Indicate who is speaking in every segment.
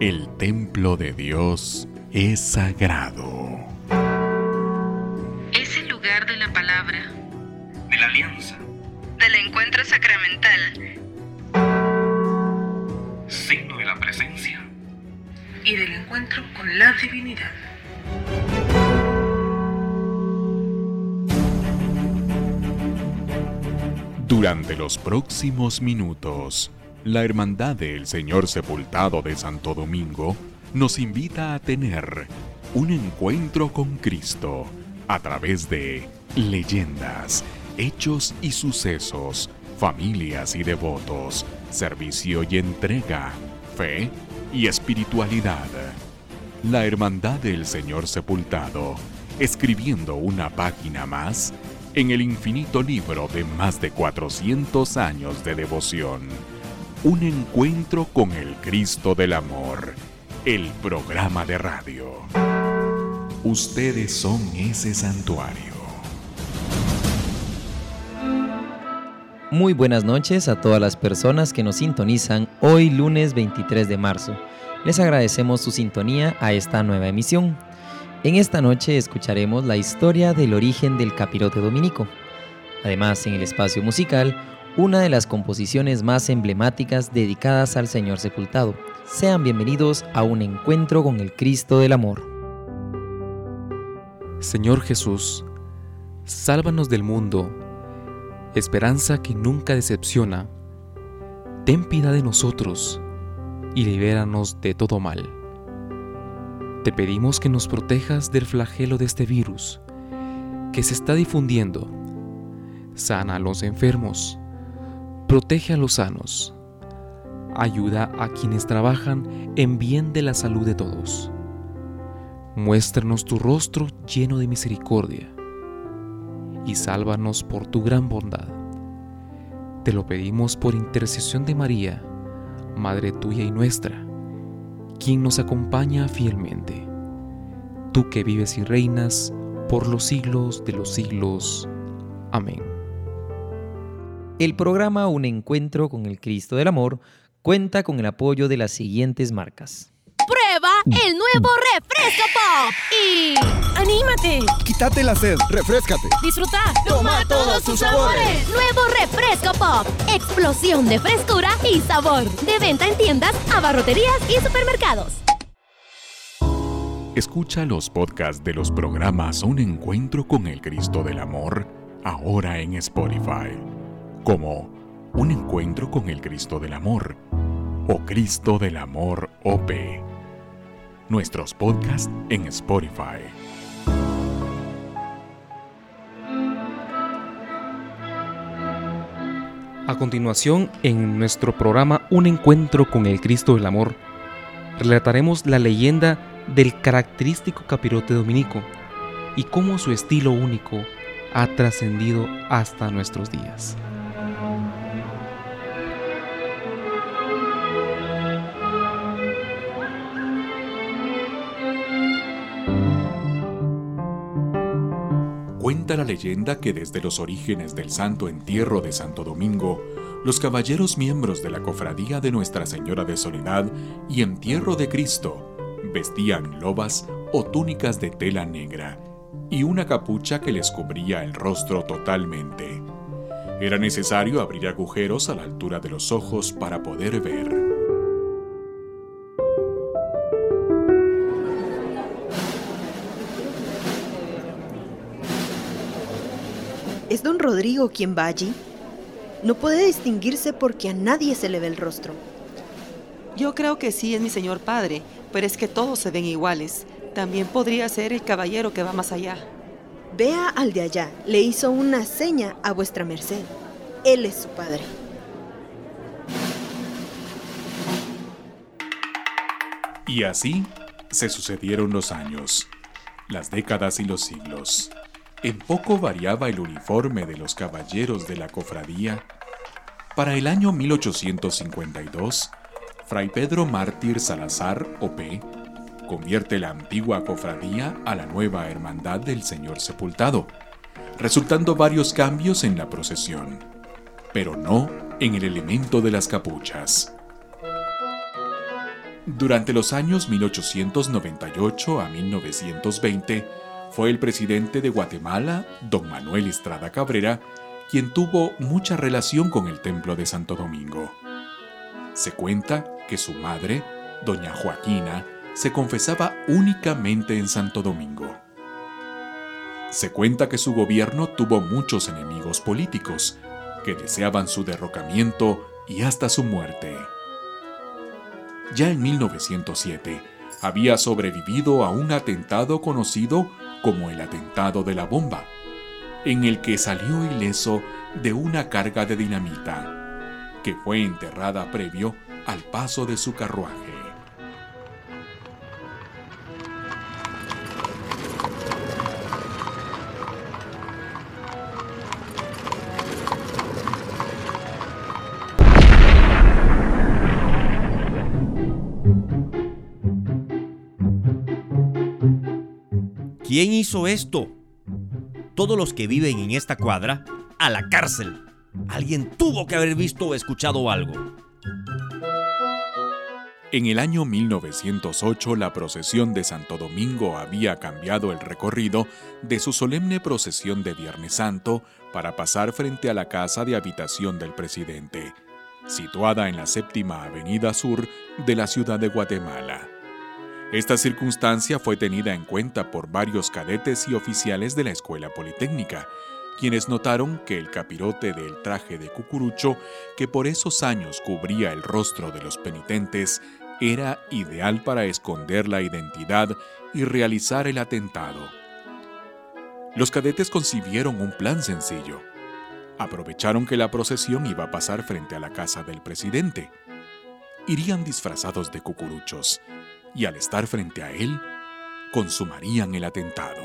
Speaker 1: El templo de Dios es sagrado.
Speaker 2: Es el lugar de la palabra,
Speaker 3: de la alianza,
Speaker 2: del encuentro sacramental,
Speaker 3: signo de la presencia
Speaker 2: y del encuentro con la divinidad.
Speaker 1: Durante los próximos minutos, la Hermandad del Señor Sepultado de Santo Domingo nos invita a tener un encuentro con Cristo a través de leyendas, hechos y sucesos, familias y devotos, servicio y entrega, fe y espiritualidad. La Hermandad del Señor Sepultado, escribiendo una página más en el infinito libro de más de 400 años de devoción. Un encuentro con el Cristo del Amor, el programa de radio. Ustedes son ese santuario.
Speaker 4: Muy buenas noches a todas las personas que nos sintonizan hoy lunes 23 de marzo. Les agradecemos su sintonía a esta nueva emisión. En esta noche escucharemos la historia del origen del capirote dominico. Además, en el espacio musical, una de las composiciones más emblemáticas dedicadas al Señor sepultado. Sean bienvenidos a un encuentro con el Cristo del Amor.
Speaker 5: Señor Jesús, sálvanos del mundo, esperanza que nunca decepciona. Ten piedad de nosotros y libéranos de todo mal. Te pedimos que nos protejas del flagelo de este virus que se está difundiendo. Sana a los enfermos, protege a los sanos, ayuda a quienes trabajan en bien de la salud de todos. Muéstranos tu rostro lleno de misericordia y sálvanos por tu gran bondad. Te lo pedimos por intercesión de María, Madre tuya y nuestra quien nos acompaña fielmente. Tú que vives y reinas por los siglos de los siglos. Amén.
Speaker 4: El programa Un Encuentro con el Cristo del Amor cuenta con el apoyo de las siguientes marcas.
Speaker 6: Prueba el nuevo refresco pop y anímate.
Speaker 7: Quítate la sed, refrescate.
Speaker 6: Disfruta. Toma todos sus sabores. Nuevo refresco pop. Explosión de frescura y sabor. De venta en tiendas, abarroterías y supermercados.
Speaker 1: Escucha los podcasts de los programas Un Encuentro con el Cristo del Amor ahora en Spotify, como Un Encuentro con el Cristo del Amor o Cristo del Amor OP. Nuestros podcasts en Spotify.
Speaker 5: A continuación, en nuestro programa Un Encuentro con el Cristo del Amor, relataremos la leyenda del característico capirote dominico y cómo su estilo único ha trascendido hasta nuestros días.
Speaker 1: La leyenda que desde los orígenes del Santo Entierro de Santo Domingo, los caballeros miembros de la Cofradía de Nuestra Señora de Soledad y Entierro de Cristo vestían lobas o túnicas de tela negra y una capucha que les cubría el rostro totalmente. Era necesario abrir agujeros a la altura de los ojos para poder ver.
Speaker 8: Rodrigo quien va allí? No puede distinguirse porque a nadie se le ve el rostro.
Speaker 9: Yo creo que sí es mi señor padre, pero es que todos se ven iguales. También podría ser el caballero que va más allá.
Speaker 8: Vea al de allá, le hizo una seña a vuestra merced. Él es su padre.
Speaker 1: Y así se sucedieron los años, las décadas y los siglos. En poco variaba el uniforme de los caballeros de la cofradía. Para el año 1852, Fray Pedro Mártir Salazar, O.P., convierte la antigua cofradía a la nueva Hermandad del Señor Sepultado, resultando varios cambios en la procesión, pero no en el elemento de las capuchas. Durante los años 1898 a 1920, fue el presidente de Guatemala, don Manuel Estrada Cabrera, quien tuvo mucha relación con el templo de Santo Domingo. Se cuenta que su madre, doña Joaquina, se confesaba únicamente en Santo Domingo. Se cuenta que su gobierno tuvo muchos enemigos políticos, que deseaban su derrocamiento y hasta su muerte. Ya en 1907 había sobrevivido a un atentado conocido como el atentado de la bomba, en el que salió ileso de una carga de dinamita, que fue enterrada previo al paso de su carruaje.
Speaker 10: ¿Quién hizo esto? Todos los que viven en esta cuadra, a la cárcel. Alguien tuvo que haber visto o escuchado algo.
Speaker 1: En el año 1908 la procesión de Santo Domingo había cambiado el recorrido de su solemne procesión de Viernes Santo para pasar frente a la casa de habitación del presidente, situada en la séptima avenida sur de la ciudad de Guatemala. Esta circunstancia fue tenida en cuenta por varios cadetes y oficiales de la Escuela Politécnica, quienes notaron que el capirote del traje de cucurucho, que por esos años cubría el rostro de los penitentes, era ideal para esconder la identidad y realizar el atentado. Los cadetes concibieron un plan sencillo. Aprovecharon que la procesión iba a pasar frente a la casa del presidente. Irían disfrazados de cucuruchos y al estar frente a él, consumarían el atentado.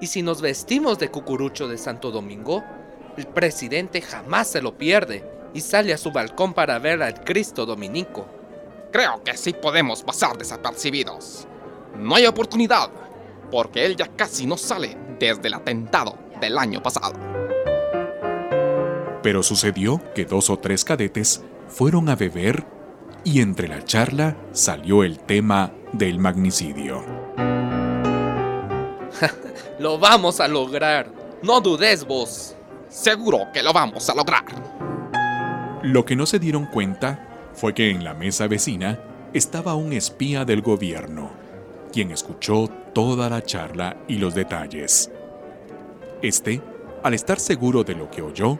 Speaker 11: ¿Y si nos vestimos de cucurucho de Santo Domingo? El presidente jamás se lo pierde y sale a su balcón para ver al Cristo Dominico.
Speaker 12: Creo que sí podemos pasar desapercibidos. No hay oportunidad, porque él ya casi no sale desde el atentado del año pasado.
Speaker 1: Pero sucedió que dos o tres cadetes fueron a beber y entre la charla salió el tema del magnicidio.
Speaker 11: lo vamos a lograr. No dudes vos.
Speaker 12: Seguro que lo vamos a lograr.
Speaker 1: Lo que no se dieron cuenta fue que en la mesa vecina estaba un espía del gobierno, quien escuchó toda la charla y los detalles. Este, al estar seguro de lo que oyó,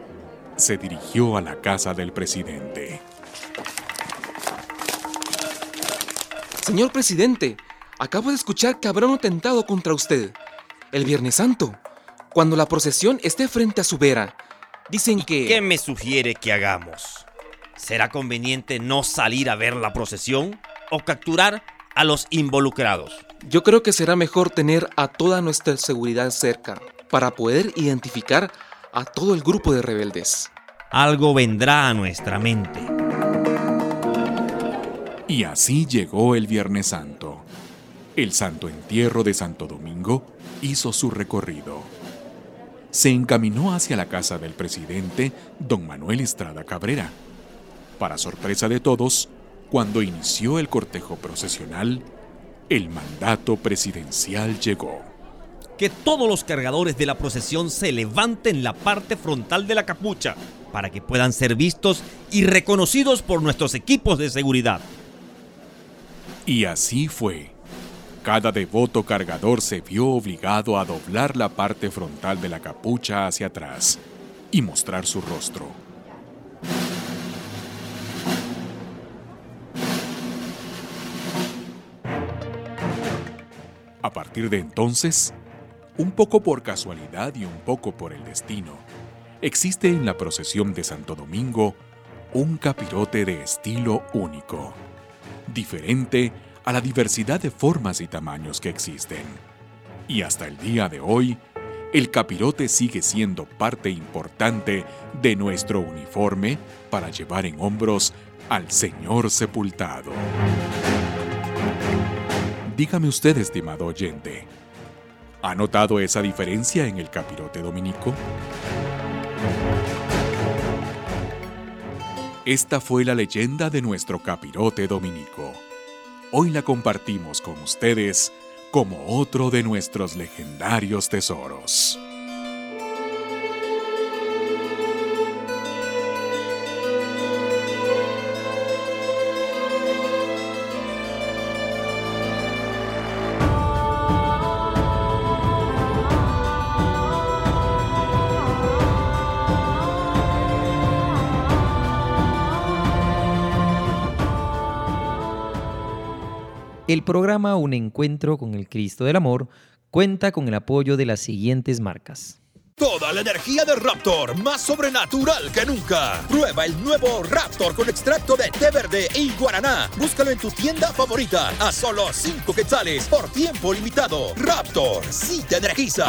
Speaker 1: se dirigió a la casa del presidente.
Speaker 11: Señor presidente, acabo de escuchar que habrá un atentado contra usted. El Viernes Santo, cuando la procesión esté frente a su vera. Dicen que...
Speaker 10: ¿Qué me sugiere que hagamos? ¿Será conveniente no salir a ver la procesión o capturar a los involucrados?
Speaker 11: Yo creo que será mejor tener a toda nuestra seguridad cerca para poder identificar a todo el grupo de rebeldes.
Speaker 10: Algo vendrá a nuestra mente.
Speaker 1: Y así llegó el Viernes Santo. El Santo Entierro de Santo Domingo hizo su recorrido. Se encaminó hacia la casa del presidente, don Manuel Estrada Cabrera. Para sorpresa de todos, cuando inició el cortejo procesional, el mandato presidencial llegó
Speaker 10: que todos los cargadores de la procesión se levanten la parte frontal de la capucha para que puedan ser vistos y reconocidos por nuestros equipos de seguridad.
Speaker 1: Y así fue. Cada devoto cargador se vio obligado a doblar la parte frontal de la capucha hacia atrás y mostrar su rostro. A partir de entonces, un poco por casualidad y un poco por el destino, existe en la procesión de Santo Domingo un capirote de estilo único, diferente a la diversidad de formas y tamaños que existen. Y hasta el día de hoy, el capirote sigue siendo parte importante de nuestro uniforme para llevar en hombros al Señor sepultado. Dígame usted, estimado oyente, ¿Ha notado esa diferencia en el capirote dominico? Esta fue la leyenda de nuestro capirote dominico. Hoy la compartimos con ustedes como otro de nuestros legendarios tesoros.
Speaker 4: Programa Un Encuentro con el Cristo del Amor cuenta con el apoyo de las siguientes marcas.
Speaker 13: Toda la energía de Raptor, más sobrenatural que nunca. Prueba el nuevo Raptor con extracto de té verde y guaraná. Búscalo en tu tienda favorita a solo 5 quetzales por tiempo limitado. Raptor, sí te energiza.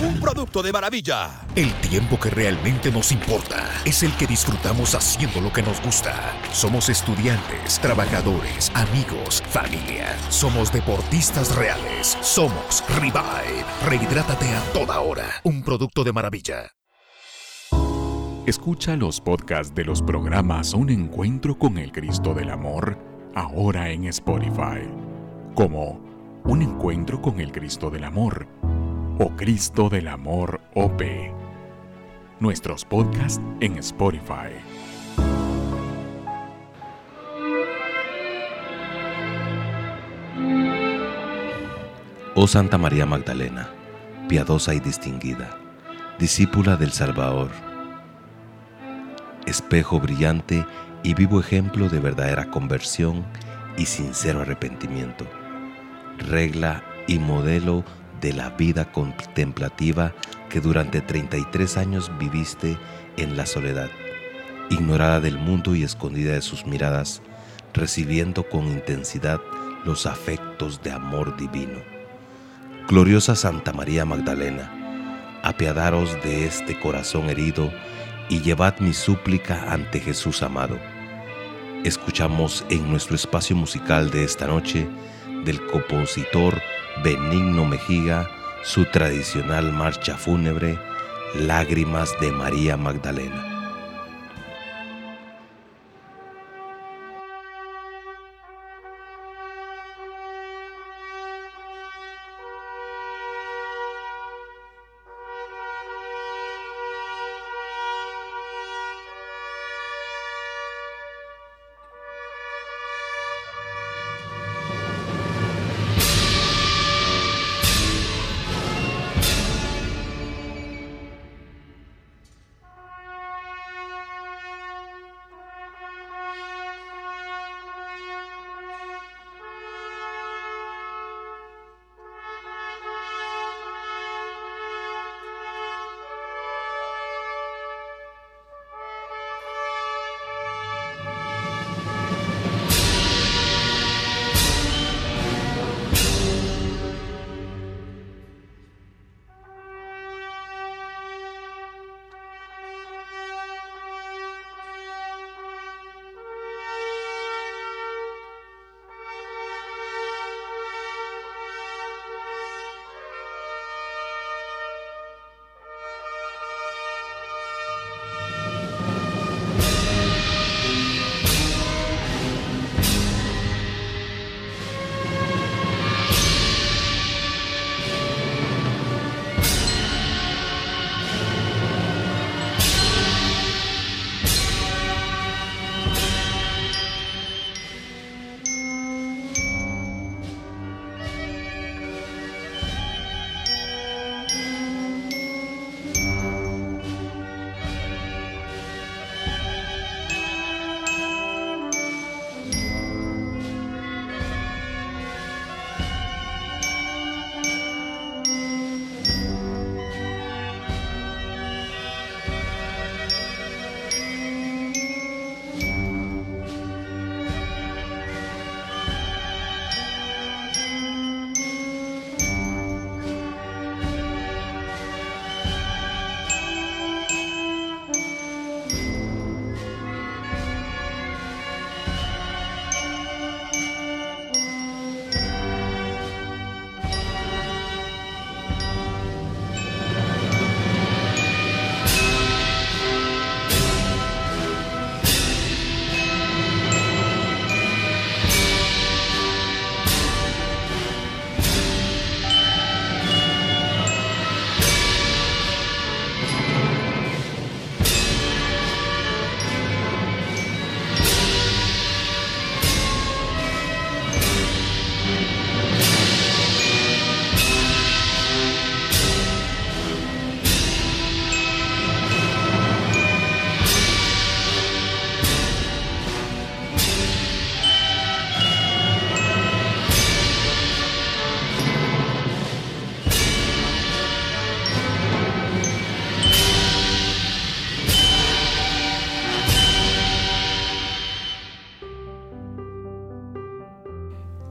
Speaker 13: Un producto de maravilla.
Speaker 14: El tiempo que realmente nos importa es el que disfrutamos haciendo lo que nos gusta. Somos estudiantes, trabajadores, amigos, familia. Somos deportistas reales. Somos Revive. Rehidrátate a toda hora. Un producto de maravilla.
Speaker 1: Escucha los podcasts de los programas Un Encuentro con el Cristo del Amor ahora en Spotify, como Un Encuentro con el Cristo del Amor o Cristo del Amor OP. Nuestros podcasts en Spotify.
Speaker 15: Oh Santa María Magdalena, piadosa y distinguida, discípula del Salvador, espejo brillante y vivo ejemplo de verdadera conversión y sincero arrepentimiento, regla y modelo de la vida contemplativa que durante 33 años viviste en la soledad, ignorada del mundo y escondida de sus miradas, recibiendo con intensidad los afectos de amor divino. Gloriosa Santa María Magdalena, apiadaros de este corazón herido y llevad mi súplica ante Jesús amado. Escuchamos en nuestro espacio musical de esta noche del compositor Benigno Mejiga su tradicional marcha fúnebre, Lágrimas de María Magdalena.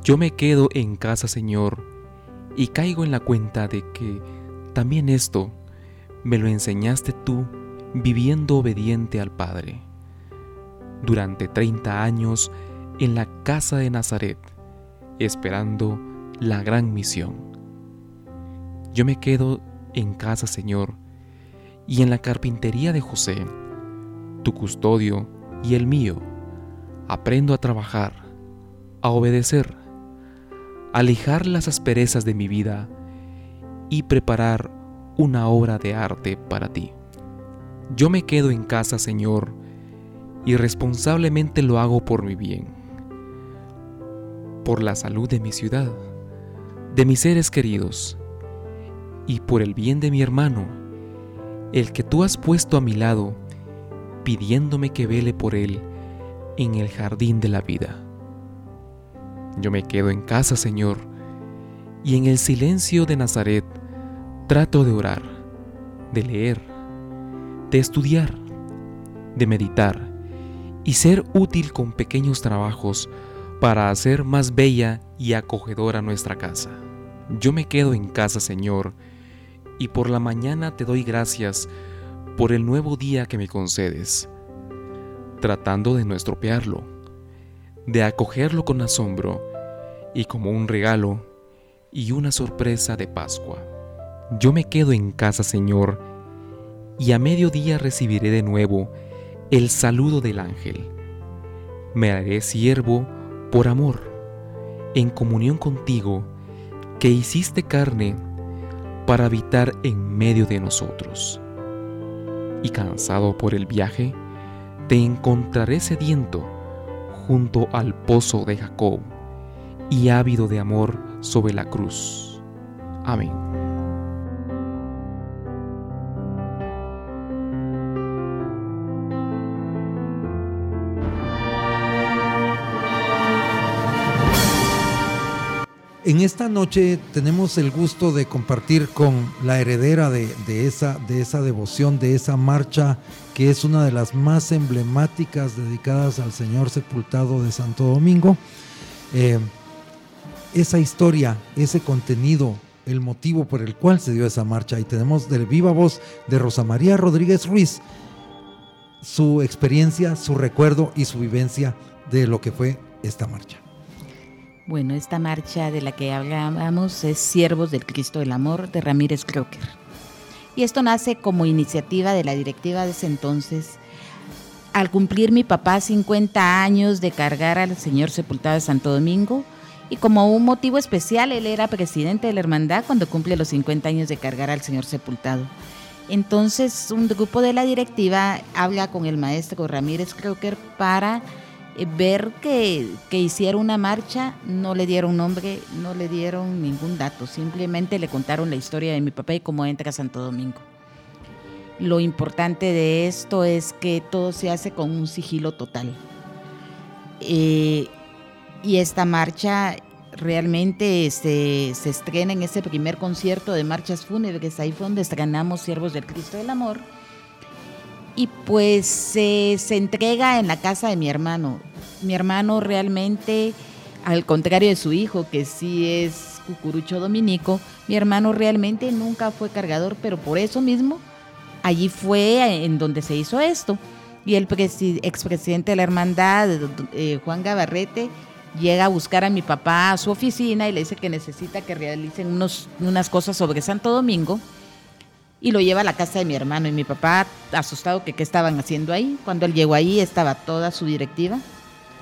Speaker 5: Yo me quedo en casa, Señor, y caigo en la cuenta de que también esto me lo enseñaste tú viviendo obediente al Padre. Durante 30 años en la casa de Nazaret, esperando la gran misión. Yo me quedo en casa, Señor, y en la carpintería de José, tu custodio y el mío, aprendo a trabajar, a obedecer, a lijar las asperezas de mi vida y preparar una obra de arte para ti. Yo me quedo en casa, Señor, y responsablemente lo hago por mi bien, por la salud de mi ciudad, de mis seres queridos, y por el bien de mi hermano, el que tú has puesto a mi lado, pidiéndome que vele por él en el jardín de la vida. Yo me quedo en casa, Señor, y en el silencio de Nazaret trato de orar, de leer, de estudiar, de meditar y ser útil con pequeños trabajos para hacer más bella y acogedora nuestra casa. Yo me quedo en casa, Señor, y por la mañana te doy gracias por el nuevo día que me concedes, tratando de no estropearlo, de acogerlo con asombro y como un regalo y una sorpresa de Pascua. Yo me quedo en casa, Señor, y a mediodía recibiré de nuevo el saludo del ángel. Me haré siervo por amor, en comunión contigo, que hiciste carne para habitar en medio de nosotros. Y cansado por el viaje, te encontraré sediento junto al pozo de Jacob y ávido de amor sobre la cruz. Amén.
Speaker 16: En esta noche tenemos el gusto de compartir con la heredera de, esa, de, esa, devoción, de esa marcha, que es una de las más emblemáticas dedicadas al Señor sepultado de Santo Domingo. Eh, esa historia, ese contenido, el motivo por el cual se dio esa marcha. Y tenemos del viva voz de Rosa María Rodríguez Ruiz su experiencia, su recuerdo y su vivencia de lo que fue esta marcha.
Speaker 17: Bueno, esta marcha de la que hablábamos es Siervos del Cristo del Amor de Ramírez Crocker. Y esto nace como iniciativa de la directiva de ese entonces. Al cumplir mi papá 50 años de cargar al Señor sepultado de Santo Domingo, y como un motivo especial, él era presidente de la hermandad cuando cumple los 50 años de cargar al Señor sepultado. Entonces, un grupo de la directiva habla con el maestro Ramírez Crocker para eh, ver que, que hiciera una marcha, no le dieron nombre, no le dieron ningún dato, simplemente le contaron la historia de mi papá y cómo entra a Santo Domingo. Lo importante de esto es que todo se hace con un sigilo total. Eh, y esta marcha realmente se, se, estrena en ese primer concierto de marchas fúnebres, ahí fue donde estrenamos Siervos del Cristo del Amor y pues se entrega en la casa de mi hermano. Mi hermano realmente, al contrario de su hijo, que sí es cucurucho dominico, mi hermano realmente nunca fue cargador, pero por eso mismo allí fue en donde se hizo esto. Y el expresidente de la hermandad, eh, Juan Gabarrete, llega a buscar a mi papá a su oficina y le dice que necesita que realicen unos, unas cosas sobre Santo Domingo y lo lleva a la casa de mi hermano. Y mi papá, asustado que qué estaban haciendo ahí. Cuando él llegó ahí estaba toda su directiva,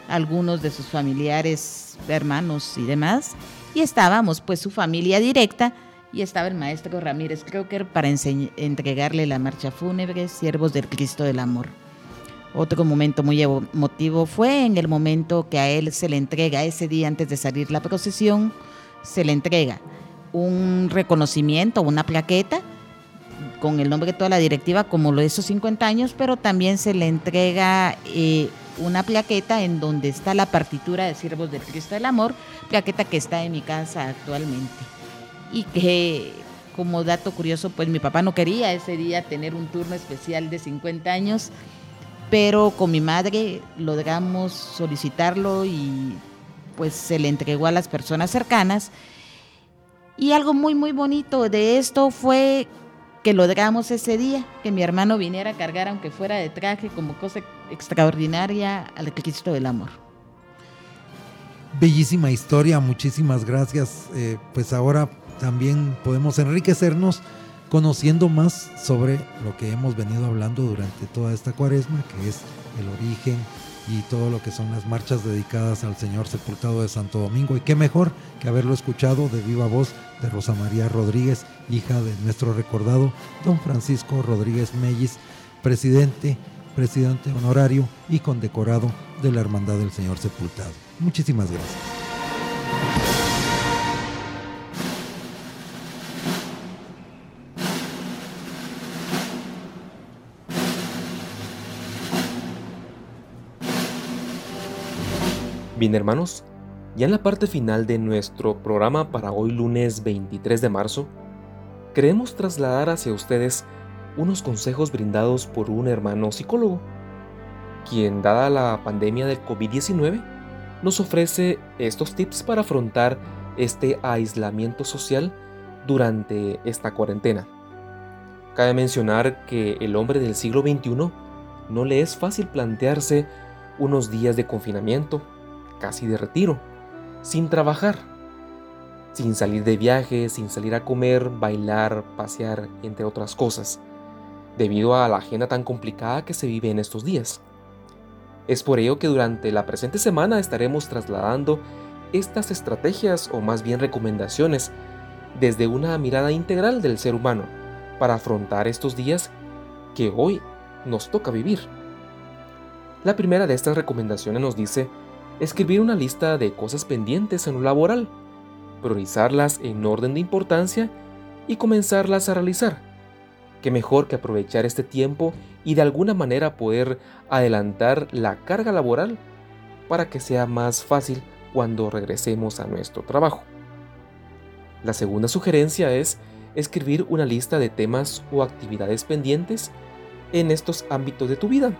Speaker 17: algunos de sus familiares, hermanos y demás. Y estábamos pues su familia directa y estaba el maestro Ramírez Crocker para entregarle la marcha fúnebre, Siervos del Cristo del Amor. Otro momento muy emotivo fue en el momento que a él se le entrega, ese día antes de salir la procesión, se le entrega un reconocimiento, una plaqueta con el nombre de toda la directiva como lo de esos 50 años, pero también se le entrega eh, una plaqueta en donde está la partitura de Siervos del Cristo del Amor, plaqueta que está en mi casa actualmente. Y que como dato curioso, pues mi papá no quería ese día tener un turno especial de 50 años, pero con mi madre logramos solicitarlo y pues se le entregó a las personas cercanas. Y algo muy, muy bonito de esto fue que logramos ese día, que mi hermano viniera a cargar, aunque fuera de traje, como cosa extraordinaria, al Cristo del Amor.
Speaker 16: Bellísima historia, muchísimas gracias. Eh, pues ahora también podemos enriquecernos conociendo más sobre lo que hemos venido hablando durante toda esta cuaresma, que es el origen y todo lo que son las marchas dedicadas al Señor sepultado de Santo Domingo. Y qué mejor que haberlo escuchado de viva voz de Rosa María Rodríguez, hija de nuestro recordado don Francisco Rodríguez Mellis, presidente, presidente honorario y condecorado de la Hermandad del Señor Sepultado. Muchísimas gracias.
Speaker 11: Bien hermanos, ya en la parte final de nuestro programa para hoy lunes 23 de marzo, queremos trasladar hacia ustedes unos consejos brindados por un hermano psicólogo, quien dada la pandemia del COVID-19 nos ofrece estos tips para afrontar este aislamiento social durante esta cuarentena. Cabe mencionar que el hombre del siglo XXI no le es fácil plantearse unos días de confinamiento casi de retiro, sin trabajar, sin salir de viaje, sin salir a comer, bailar, pasear, entre otras cosas, debido a la agenda tan complicada que se vive en estos días. Es por ello que durante la presente semana estaremos trasladando estas estrategias o más bien recomendaciones desde una mirada integral del ser humano para afrontar estos días que hoy nos toca vivir. La primera de estas recomendaciones nos dice escribir una lista de cosas pendientes en lo laboral, priorizarlas en orden de importancia y comenzarlas a realizar. Qué mejor que aprovechar este tiempo y de alguna manera poder adelantar la carga laboral para que sea más fácil cuando regresemos a nuestro trabajo. La segunda sugerencia es escribir una lista de temas o actividades pendientes en estos ámbitos de tu vida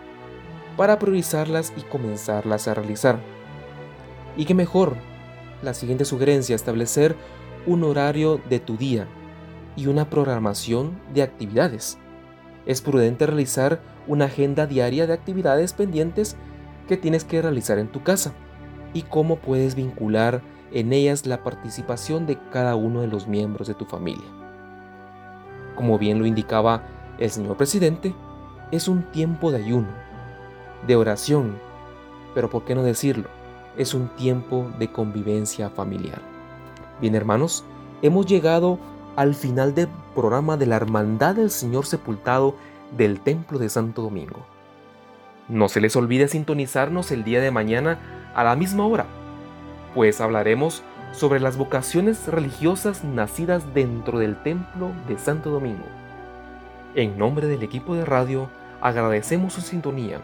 Speaker 11: para priorizarlas y comenzarlas a realizar. Y qué mejor, la siguiente sugerencia, establecer un horario de tu día y una programación de actividades. Es prudente realizar una agenda diaria de actividades pendientes que tienes que realizar en tu casa y cómo puedes vincular en ellas la participación de cada uno de los miembros de tu familia. Como bien lo indicaba el señor presidente, es un tiempo de ayuno, de oración, pero ¿por qué no decirlo? Es un tiempo de convivencia familiar. Bien hermanos, hemos llegado al final del programa de la Hermandad del Señor Sepultado del Templo de Santo Domingo. No se les olvide sintonizarnos el día de mañana a la misma hora, pues hablaremos sobre las vocaciones religiosas nacidas dentro del Templo de Santo Domingo. En nombre del equipo de radio, agradecemos su sintonía,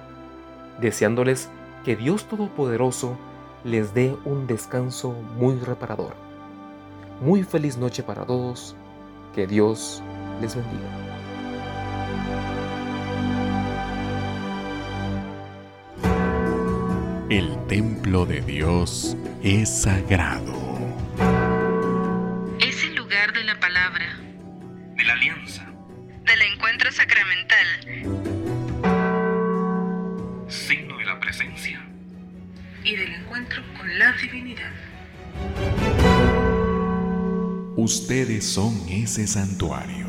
Speaker 11: deseándoles que Dios Todopoderoso les dé un descanso muy reparador. Muy feliz noche para todos. Que Dios les bendiga.
Speaker 1: El templo de Dios es sagrado. Son ese santuario.